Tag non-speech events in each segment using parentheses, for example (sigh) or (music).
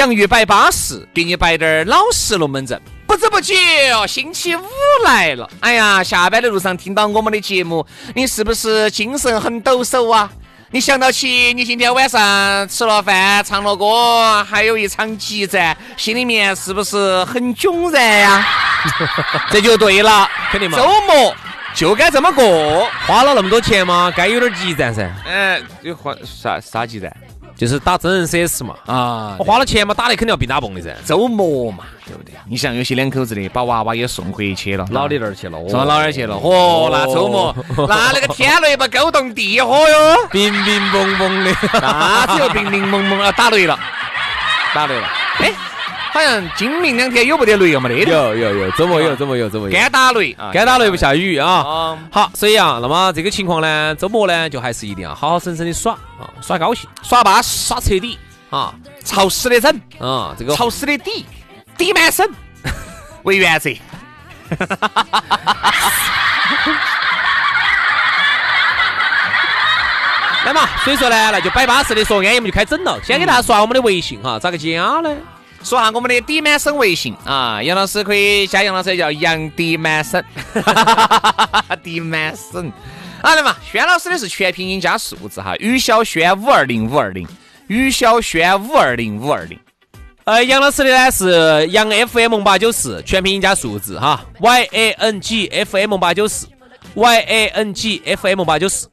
洋芋摆巴适，给你摆点儿老实龙门阵。不知不觉，星期五来了。哎呀，下班的路上听到我们的节目，你是不是精神很抖擞啊？你想到起你今天晚上吃了饭、唱了歌，还有一场激战，心里面是不是很迥然呀？(laughs) 这就对了，肯定嘛。周末就该这么过，花了那么多钱嘛，该有点激战噻。嗯，有花啥啥激战？就是打真人 CS 嘛，啊，我花了钱嘛，打的肯定要比打蹦的噻。周末嘛，对不对？你像有些两口子的，把娃娃也送回去了，老李那儿去了，送到老二去了。嚯，那周末，那那个天雷不勾动地火哟，冰冰蹦蹦的，那只有冰冰蒙蒙啊，打雷了，打雷了。哎。好像今明两天有没得雷有？没得？有有有，周末有，周末有，周末有。干打雷啊，干打雷不下雨啊。好，所以啊，那么这个情况呢，周末呢，就还是一定要好好生生的耍啊，耍高兴，耍巴适，耍彻底啊，潮湿的整啊，这个潮湿的底，底满身 (laughs) 为原则。(laughs) 来嘛，所以说呢，那就摆巴适的说，安逸我们就开整了。先给大家刷我们的微信哈，咋个加呢？说下我们的底满生微信啊，杨老师可以加杨老师叫杨底满生，底满生。好的嘛，轩老师的是全拼音加数字哈，于小轩五二零五二零，于小轩五二零五二零。呃，杨老师的呢是杨 FM 八九四，全拼音加数字哈，Y A N G F M 八九四，Y A N G F M 八九四。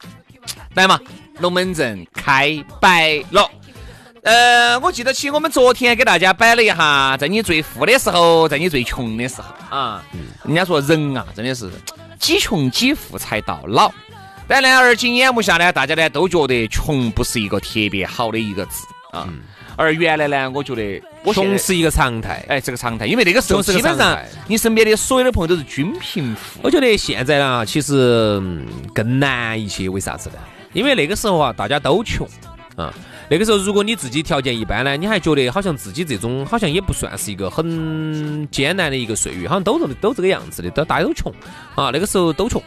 来嘛，龙门阵开摆了。呃，我记得起我们昨天给大家摆了一下，在你最富的时候，在你最穷的时候啊。人家说人啊，真的是几穷几富才到老。但呢，而今眼目下呢，大家呢都觉得穷不是一个特别好的一个字啊。而原来呢，我觉得穷是一个常态，哎，这个常态，因为那个时候基本上你身边的所有的朋友都是均贫富。我觉得现在呢，其实更难一些，为啥子呢？因为那个时候啊，大家都穷啊。那个时候，如果你自己条件一般呢，你还觉得好像自己这种好像也不算是一个很艰难的一个岁月，好像都这都这个样子的，都大家都穷啊。那个时候都穷。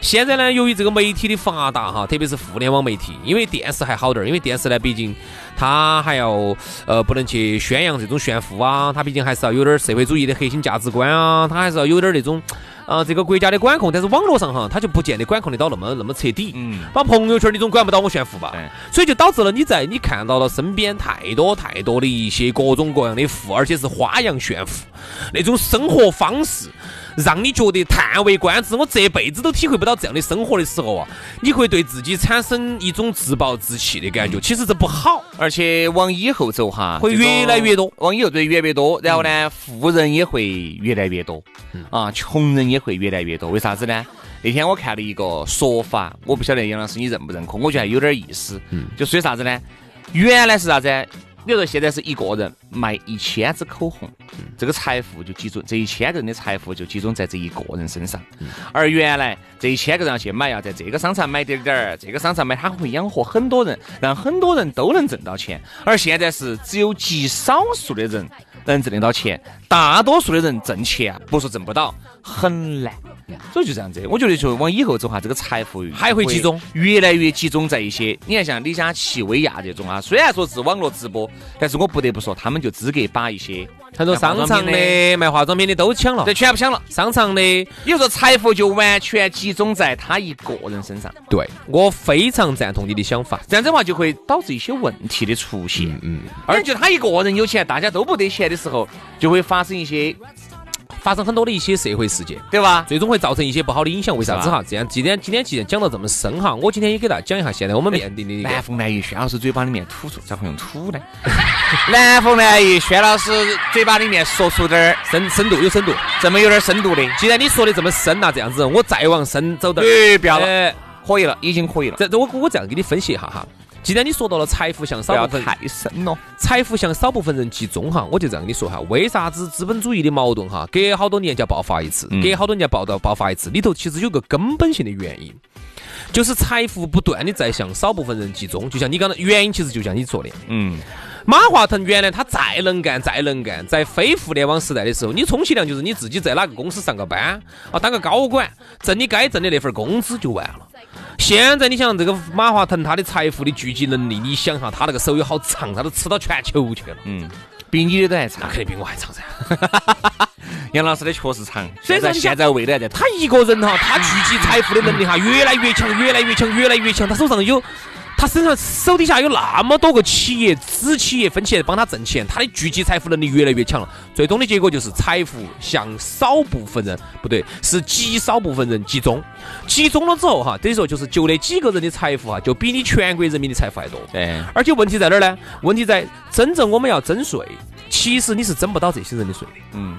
现在呢，由于这个媒体的发达哈，特别是互联网媒体，因为电视还好点儿，因为电视呢，毕竟它还要呃不能去宣扬这种炫富啊，它毕竟还是要有点社会主义的核心价值观啊，它还是要有点那种。啊，这个国家的管控，但是网络上哈，他就不见得管控得到那么那么彻底。嗯，把朋友圈你总管不到我炫富吧？所以就导致了你在你看到了身边太多太多的一些各种各样的富，而且是花样炫富那种生活方式。让你觉得叹为观止，我这辈子都体会不到这样的生活的时候啊，你会对自己产生一种自暴自弃的感觉。其实这不好，而且往以后走哈，会越来越多，往以后对越来越多。然后呢，富人也会越来越多，啊，穷人也会越来越多。为啥子呢？那天我看了一个说法，我不晓得杨老师你认不认可，我觉得还有点意思。嗯，就说啥子呢？原来是啥子？比如说现在是一个人卖一千支口红，这个财富就集中，这一千个人的财富就集中在这一个人身上。而原来这一千个人要去买，要在这个商场买点点儿，这个商场买，他会养活很多人，让很多人都能挣到钱。而现在是只有极少数的人能挣得到钱，大多数的人挣钱不说挣不到，很难。所以就这样子，我觉得就往以后走哈，这个财富还会集中，越来越集中在一些。你看像李佳琦、薇娅这种啊，虽然说是网络直播，但是我不得不说，他们就资格把一些很多商场的卖化妆品的都抢了，这全部抢了。商场的，也就是说财富就完全集中在他一个人身上。对我非常赞同你的想法，这样子的话就会导致一些问题的出现。嗯，而且他一个人有钱，大家都不得钱的时候，就会发生一些。发生很多的一些社会事件，对吧？最终会造成一些不好的影响。为啥子哈？这样今天今天既然讲到这么深哈，我今天也给大家讲一下现在我们面临的南风南雨，轩老师嘴巴里面吐出，咋会用吐呢？(laughs) 南风南雨，轩老师嘴巴里面说出点儿深深度有深度，这么有点深度的。既然你说的这么深呐，这样子我再往深走点。哎，不要了，可以了，已经可以了。这我我这样给你分析一下哈。既然你说到了财富向少部分太深了，财富向少部分人集中哈，我就这样跟你说哈，为啥子资本主义的矛盾哈，隔好多年就要爆发一次，隔好多年爆到爆发一次，里头其实有个根本性的原因，就是财富不断的在向少部分人集中，就像你刚才原因，其实就像你说的，嗯，马化腾原来他再能干再能干，在非互联网时代的时候，你充其量就是你自己在哪个公司上个班啊，当个高管，挣你该挣的那份工资就完了。现在你想这个马化腾他的财富的聚集能力，你想哈，他那个手有好长，他都吃到全球去了。嗯，比你的都还长，那肯定比我还长噻。(laughs) 杨老师的确实长，所以说现在未来在他一个人哈，他聚集财富的能力哈，越来越强，越来越强，越来越强。他手上有。他身上手底下有那么多个企业子企业分起来帮他挣钱，他的聚集财富能力越来越强了。最终的结果就是财富向少部分人，不对，是极少部分人集中。集中了之后哈，等于说就是就那几个人的财富哈，就比你全国人民的财富还多。对。而且问题在哪儿呢？问题在真正我们要征税，其实你是征不到这些人的税的。嗯。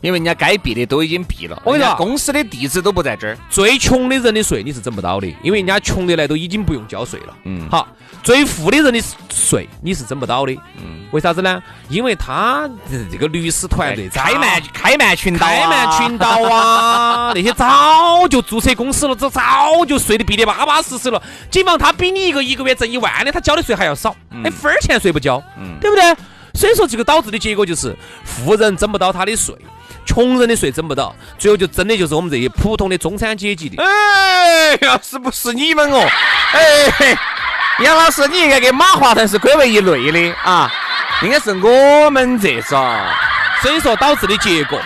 因为人家该避的都已经避了，我跟你说，公司的地址都不在这儿。最穷的人的税你是征不到的，因为人家穷的来都已经不用交税了。嗯，好，最富的人的税你是征不到的。嗯，为啥子呢？因为他这个律师团队开曼开曼群岛，开曼群岛啊，(laughs) 那些早就注册公司了，这早就税的避得巴巴适适了。警方他比你一个一个月挣一万的，他交的税还要少，那分儿钱税不交，对不对？所以说这个导致的结果就是富人征不到他的税。穷人的税征不到，最后就真的就是我们这些普通的中产阶级的。哎，要是不是你们哦，(laughs) 哎，杨老师，你应该跟马化腾是归为一类的啊，应该是我们这种。所以说导致的结果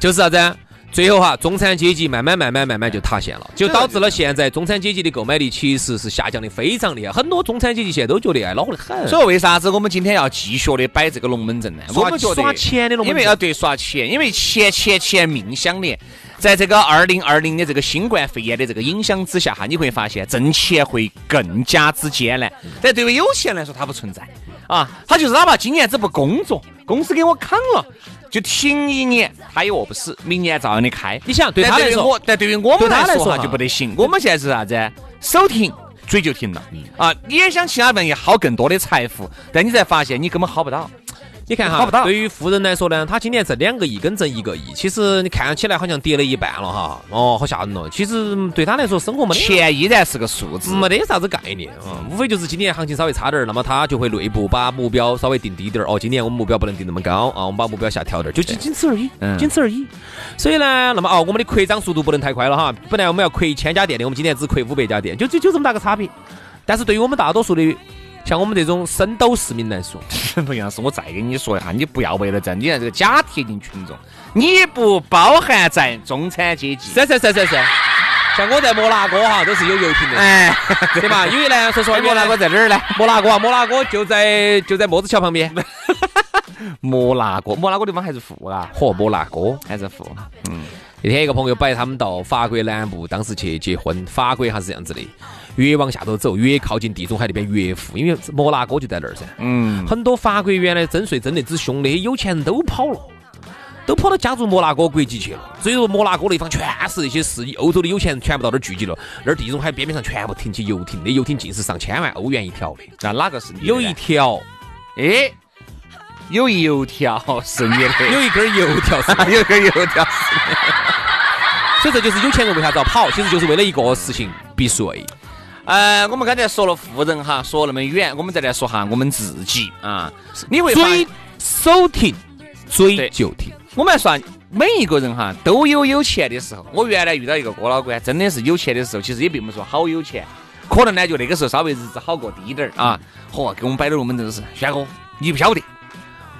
就是啥子？最后哈，中产阶级慢慢慢慢慢慢就塌陷了，就导致了现在中产阶级的购买力其实是下降的非常厉害。很多中产阶级现在都觉得哎，恼火得很。所以为啥子我们今天要继续的摆这个龙门阵呢？我们觉得耍钱的龙门阵，因为要对耍钱，因为钱钱钱命相连。在这个二零二零的这个新冠肺炎的这个影响之下哈，你会发现挣钱会更加之艰难。但对于有钱来说，它不存在啊，他就是哪怕今年子不工作，公司给我扛了，就停一年，他也饿不死，明年照样的开。你想，对他来说，但对于我们来说哈就不得行。我们现在是啥子？手停嘴就停了啊！你也想其他问题薅更多的财富，但你才发现你根本薅不到。你看哈，对于富人来说呢，他今年挣两个亿跟挣一个亿，其实你看起来好像跌了一半了哈，哦，好吓人哦。其实对他来说，生活没钱依然是个数字，没得啥子概念啊。无非就是今年行情稍微差点儿，那么他就会内部把目标稍微定低点儿。哦，今年我们目标不能定那么高啊，我们把目标下调点儿，就仅仅此而已，仅此而已。所以呢，那么哦，我们的扩张速度不能太快了哈。本来我们要扩一千家店的，我们今年只扩五百家店，就就就这么大个差别。但是对于我们大多数的。像我们这种深斗市民来说，(laughs) 不杨是我再跟你说一下，你不要为了这，你看这个假贴近群众，你不包含在中产阶级。是是是是是，像我在摩纳哥哈都是有游艇的，哎，(laughs) 对吧？因为呢，说实话，摩纳哥在哪儿呢？(laughs) 摩纳哥啊，摩纳哥就在就在墨子桥旁边。摩纳哥，摩纳哥地方还是富啊？嚯，摩纳哥还是富。嗯，那天一个朋友摆他们到法国南部，当时去结婚，法国还是这样子的。越往下头走，越靠近地中海那边越富，因为摩纳哥就在那儿噻。嗯，很多法国原来征税征得之凶，那些有钱人都跑了，都跑到加入摩纳哥国籍去了。所以说，摩纳哥那方全是那些是欧洲的有钱人，全部到那儿聚集了。那儿地中海边边上全部停起游艇，那游艇尽是上千万欧元一条的。那哪个是你？有一条，哎，有一油条是你的，(laughs) 有一根油条是，(laughs) 有一根油条。(laughs) 所以这就是有钱人为啥子要跑，其实就是为了一个事情避税。呃，我们刚才说了富人哈，说那么远，我们再来说哈我们自己啊。你会追手停，嘴就停。我们来说，每一个人哈都有有钱的时候。我原来遇到一个郭老倌，真的是有钱的时候，其实也并不说好有钱，可能呢就那个时候稍微日子好过低点儿啊。嚯，给我们摆的龙门阵是，轩哥，你不晓得，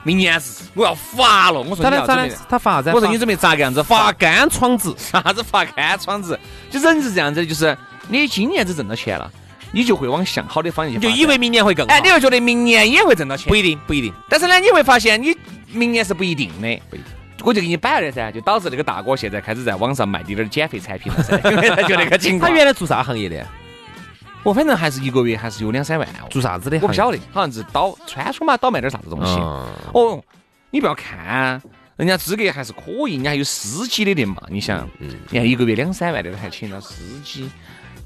明年是我要发了。我说咋的咋的你要准备，？他发啥子？我说你准备咋个样子发发？干窗子。啥子发干窗子？就人是这样子的，就是你今年子挣到钱了，你就会往向好的方向去就以为明年会更好？哎，你会觉得明年也会挣到钱不，一定，不一定。但是呢，你会发现你明年是不一定的。不一定我就给你摆了噻，就导致那个大哥现在开始在网上卖点点减肥产品了噻，因为他就那个情 (laughs) 他。原来做啥行业的？(laughs) 我反正还是一个月还是有两三万哦，做啥子的？我不晓得，好像是倒川出嘛，倒卖点啥子东西。嗯哦，你不要看，人家资格还是可以，人家还有司机的的嘛。你想，你看一个月两三万的还请到司机，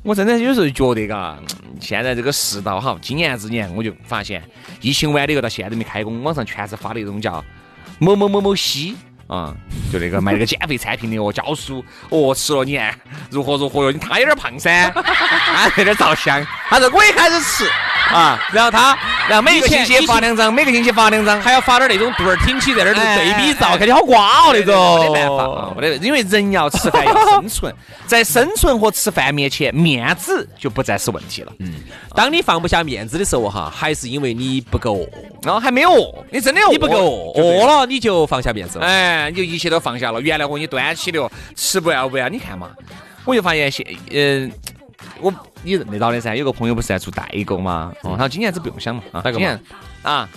我真的有时候觉得嘎，现在这个世道哈，今年之年我就发现，疫情完了以后到现在都没开工，网上全是发的那种叫某某某某西。啊、就那个卖那个 (laughs) 减肥产品的哦，教书哦，吃了你看如何如何哟，你他有点胖噻，他有点照相，他说我也开始吃啊，然后他，然后每个星期发两张，每个星期发两张，还要发点那种肚儿挺起在那儿对比照，看你好瓜哦那种。没办法啊，没得，因为人要吃饭要生存，(laughs) 在生存和吃饭面前，面子就不再是问题了。嗯，当你放不下面子的时候哈，还是因为你不够饿，然后还没有饿，你真的饿，你不够饿，饿了你就放下面子了。哎，你就一切都放下了。原来我给你端起的哦，吃不要不要，你看嘛，我就发现现，嗯、我你认得到的噻，有个朋友不是在做代购嘛，哦，他说今年子不用想嘛，啊，今年啊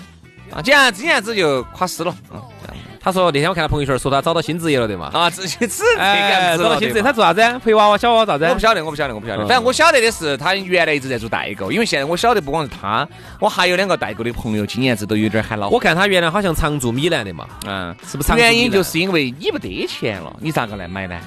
啊，今年今年子就垮死了，嗯，这样他说那天我看他朋友圈说他找到新职业了，对嘛？啊，自己只这哎，找到新职业，他做啥子？陪娃娃、小娃娃咋子？我不晓得，我不晓得，我不晓得。嗯反正我晓得的是，他原来一直在做代购，因为现在我晓得不光是他，我还有两个代购的朋友，今年子都有点喊恼火。我看他原来好像常驻米兰的嘛，嗯，是不是？原因就是因为你不得钱了，你咋个来买呢？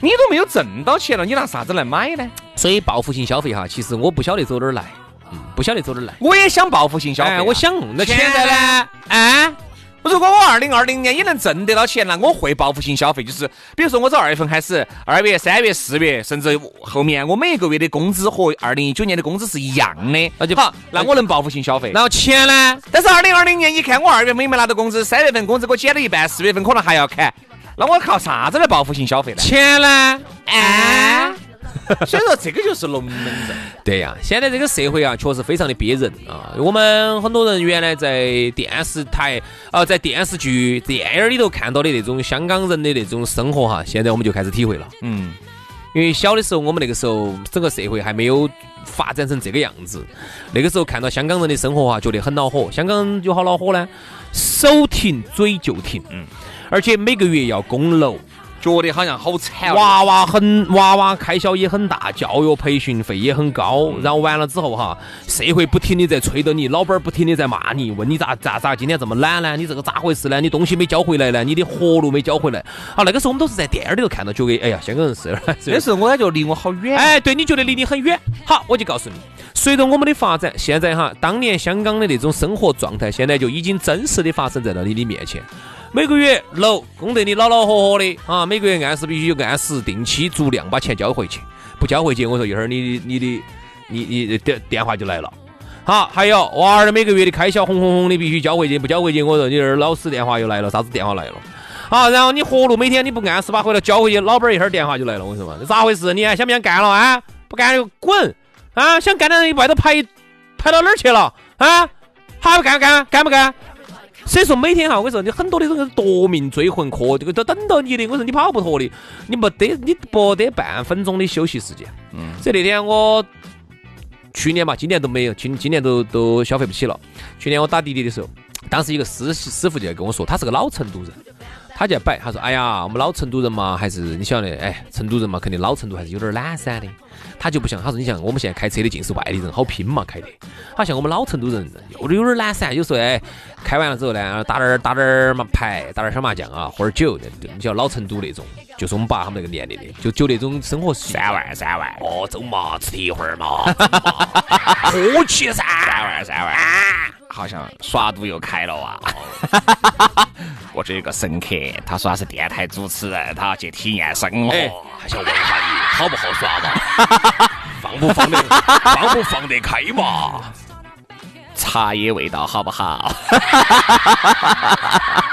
你都没有挣到钱了，你拿啥子来买呢？所以报复性消费哈，其实我不晓得走哪儿来，嗯，不晓得走哪儿来。我也想报复性消费啊、哎，我想那现现在在呢呢？哎，如果我二零二零年也能挣得到钱那，我会报复性消费，就是比如说我从二月份开始，二月、三月、四月，甚至后面我每一个月的工资和二零一九年的工资是一样的，那就好，那我能报复性消费。然后钱呢？但是二零二零年一看，我二月份也没拿到工资，三月份工资给我减了一半，四月份可能还要砍，那我靠啥子来报复性消费呢？钱呢？哎，(laughs) 所以说这个就是龙门阵。对呀，现在这个社会啊，确实非常的憋人啊。我们很多人原来在电视台啊、在电视剧、电影里头看到的那种香港人的那种生活哈，现在我们就开始体会了。嗯，因为小的时候，我们那个时候整个社会还没有发展成这个样子。那个时候看到香港人的生活啊，觉得很恼火。香港人有好恼火呢，手停嘴就停，嗯，而且每个月要供楼，觉得好像好惨哦。娃娃很娃娃开销也很大，教育培训费也很高，然后完了之后哈，社会不停的在催着你，老板儿不停的在骂你，问你咋咋咋今天这么懒呢？你这个咋回事呢？你东西没交回来呢？你的活路没交回来？好，那个时候我们都是在电影里头看到，觉得哎呀，香港人是那时候我感觉离我好远。哎，对，你觉得离你很远。好，我就告诉你，随着我们的发展，现在哈，当年香港的那种生活状态，现在就已经真实的发生在了你的面前。每个月楼供得你老老活活的啊，每个月按时必须按时定期足量把钱交回去，不交回去，我说一会儿你你的你你的电电话就来了。好，还有娃儿的每个月的开销红红红的必须交回去，不交回去，我说你这儿老师电话又来了，啥子电话来了？好，然后你活路每天你不按时把回来交回去，老板一会儿电话就来了，我说嘛，这咋回事？你还想不想干了啊？不干就滚啊！想干的人外头排排到哪儿去了啊？还不干干干不干？所以说每天哈，我跟你说，你很多的这个夺命追魂课，这个都等到你的。我说你跑不脱的，你没得你不得半分钟的休息时间。嗯。所以那天我去年嘛，今年都没有，今今年都都消费不起了。去年我打滴滴的时候，当时一个师师傅就在跟我说，他是个老成都人，他就在摆，他说：“哎呀，我们老成都人嘛，还是你晓得，哎，成都人嘛，肯定老成都还是有点懒散的。”他就不像，他说：“你像我们现在开车的尽是外地人，好拼嘛开的。好像我们老成都人有的有点懒散，有时候哎，开完了之后呢，打点儿打点儿嘛牌，打点儿小麻将啊，喝点儿酒，你晓得老成都那种，就是我们爸他们那个年龄的，就就那种生活。三万三万，哦，走嘛，吃一会儿嘛，(laughs) 喝起噻，三万三万，好像耍赌又开了啊！(laughs) 我这有个神客，他说他是电台主持人，他要去体验生活。哎，还想问一下你好不好耍嘛？(laughs) 放不放得放不放得开嘛？茶叶味道好不好？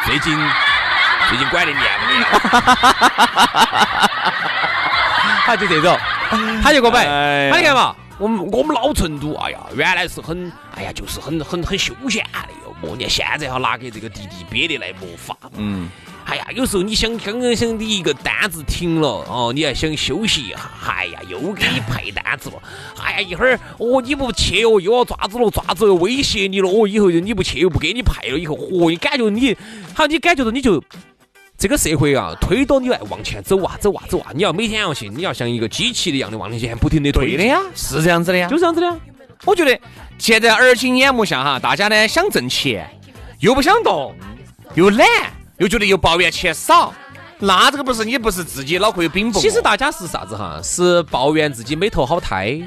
最近最近管得严不严？(laughs) 他就这种，他就给我摆，他你看嘛，我们我们老成都，哎呀，原来是很，哎呀，就是很很很休闲的哟，哦，你看现在哈拿给这个弟弟憋得来没法。嗯，哎呀，有时候你想刚刚想你一个单子停了哦，你还想休息一下，哎呀，又给你派单子了，哎呀，一会儿哦你不去哦，又要抓子了，抓子又威胁你了，哦，以后就你不去又不给你派了，以后哦，你感觉你好，你感觉到你就这个社会啊，推到你来往前走啊，走啊，走啊，你要每天要去，你要像一个机器一样的往前不停的推对的呀，是这样子的呀。就这样子的呀。我觉得现在耳今眼目下哈，大家呢想挣钱，又不想动，又懒，又觉得又抱怨钱少，那这个不是你不是自己脑壳有冰不？其实大家是啥子哈？是抱怨自己没投好胎。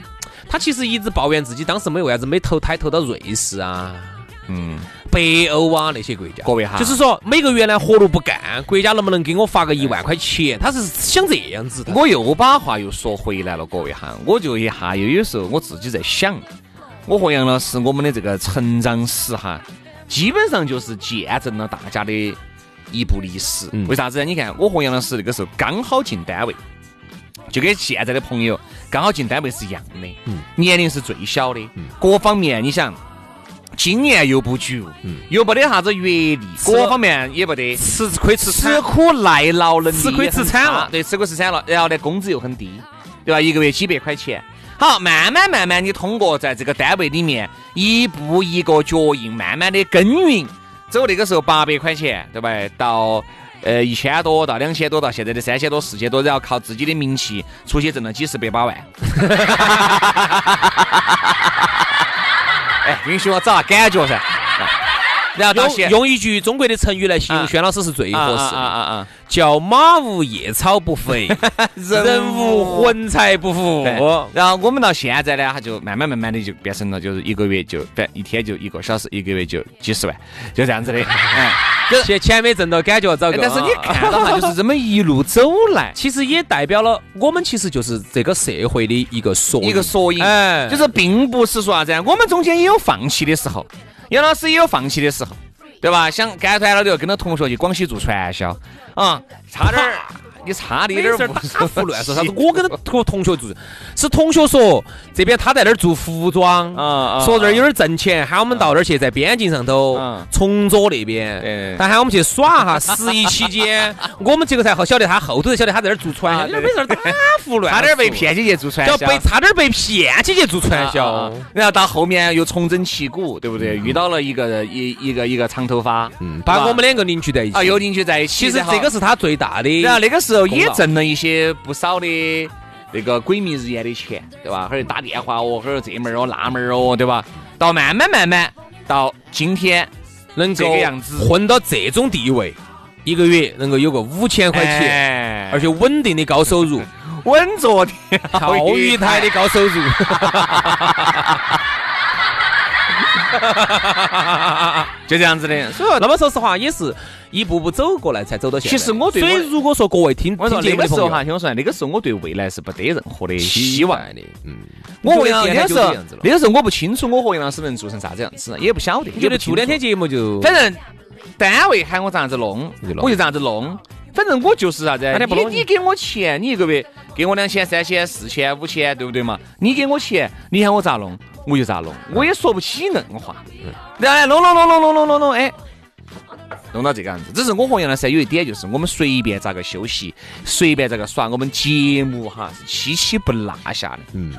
他其实一直抱怨自己当时没为啥子没投胎投到瑞士啊、嗯，北欧啊那些国家。各位哈就是说每个月呢活路不干，国家能不能给我发个一万块钱？他是想这样子的。我又把话又说回来了，各位哈，我就一下又有时候我自己在想，我和杨老师我们的这个成长史哈，基本上就是见证了大家的一部历史。嗯为啥子呢？你看我和杨老师那个时候刚好进单位，就跟现在的朋友刚好进单位是一样的，嗯年龄是最小的，各方面你想。经验又不足，又没得啥子阅历，各方面也不得，吃亏吃吃，苦耐劳能力吃亏吃惨了对，吃亏吃惨了，然后呢，工资又很低，对吧？一个月几百块钱。好，慢慢慢慢，你通过在这个单位里面一步一个脚印，慢慢的耕耘，走那个时候八百块钱，对吧？到呃一千多，到两千多，到现在的三千多、四千多，然后靠自己的名气出去挣了几十百把万。(laughs) 哎，允许我找下感觉噻。然后到用用一句中国的成语来形容啊轩老师是最合适啊啊的，啊啊！叫马无夜草不肥，(laughs) 人无魂财不服。对，然后我们到现在呢，他就慢慢慢慢的就变成了，就是一个月就反一天就一个小时，一个月就几十万，就这样子的。哎，(laughs) 钱钱没挣到，感觉糟糕。但是你看到哈，就是这么一路走来，(laughs) 其实也代表了我们其实就是这个社会的一个缩一个缩影，哎。就是并不是说啥子，我们中间也有放弃的时候，杨老师也有放弃的时候，对吧？想干团了就跟着同学去广西做传销，啊，差点儿，(laughs) 你差的有点儿没事儿不打胡乱说啥子？我跟同同学做，是同学说这边他在那儿做服装，啊啊说这儿有点挣钱，喊我们到那儿去，在边境上头嗯崇左那边对，但喊我们去耍哈。十一期间，(laughs) 我们这个才好晓得他后头才晓得他在那儿做传销，啊对你这没事打胡乱，差点儿被，骗起去做传销，叫被差点儿被骗起去做传销然后到后面又重整旗鼓，对不对？遇到了一个一一个一个长头发，嗯，把我们两个凝聚在一起。啊又凝聚在一起。其实这个是他最大的。然后那个时候也挣了一些不少的那个鬼迷日眼的钱，对吧？或者打电话哦，或者这门儿哦那门儿哦，对吧？到慢慢慢慢到今天能够这个样子混到这种地位，一个月能够有个五千块钱，钱而且稳定的高收入，稳坐钓鱼台的高收入。(laughs) (laughs) 就这样子的。所以说那么说实话，也是一步步走过来才走到现在。其实我对我所以如果说各位听我说听节目的时候哈，听我说，那个时候我对未来是不得任何的希望。的，嗯，我和杨觉得电台那个时候那个时候我不清楚我和杨老师能做成啥子样子，也不晓得，觉得做两天节。目就反正单位喊我咋样子弄我就咋样子弄。反正我就是啥子你你给我钱，你一个月给我两千、三千、四千、五千，对不对嘛？你给我钱，你喊我咋弄，我就咋弄，我也说不起硬话。然后呢，弄弄弄弄弄弄弄弄，哎，弄到这个样子。只是我和杨老师有一点就是，我们随便咋个休息，随便咋个耍，我们节目哈是期期不落下的。嗯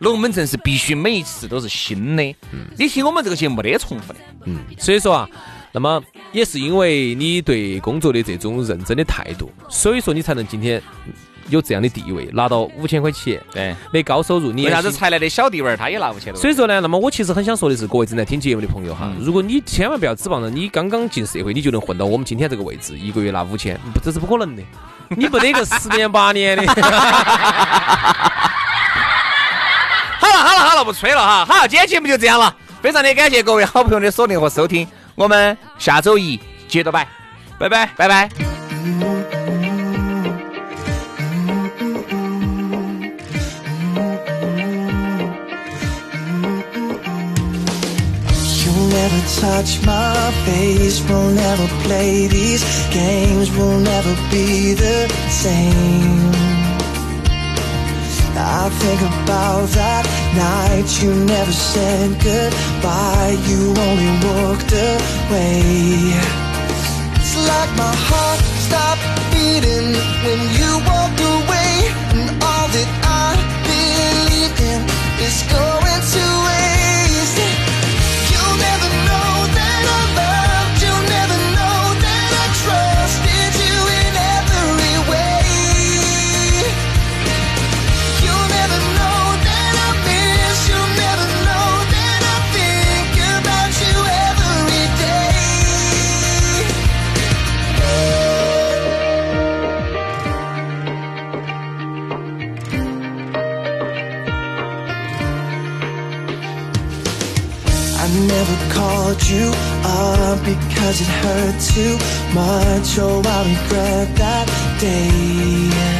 龙门阵是必须每一次都是新的。嗯你听我们这个节目没得重复的。嗯，所以说啊。那么也是因为你对工作的这种认真的态度，所以说你才能今天有这样的地位，拿到五千块钱对，的高收入。你为啥子才来的小弟娃儿他也拿五千多？所以说呢，那么我其实很想说的是，各位正在听节目的朋友哈，如果你千万不要指望着你刚刚进社会，你就能混到我们今天这个位置，一个月拿五千，这是不可能的。(laughs) 你不得个十年八年的。(laughs) 好了好了好了，不吹了哈。好，今天节目就这样了，非常的感谢各位好朋友的锁定和收听，我们下周一接着拜，拜拜拜拜。Touch my face, we'll never play these games, we'll never be the same. I think about that night you never said goodbye, you only walked away. It's like my heart stopped beating when you walked away, too much. Oh, I regret that day.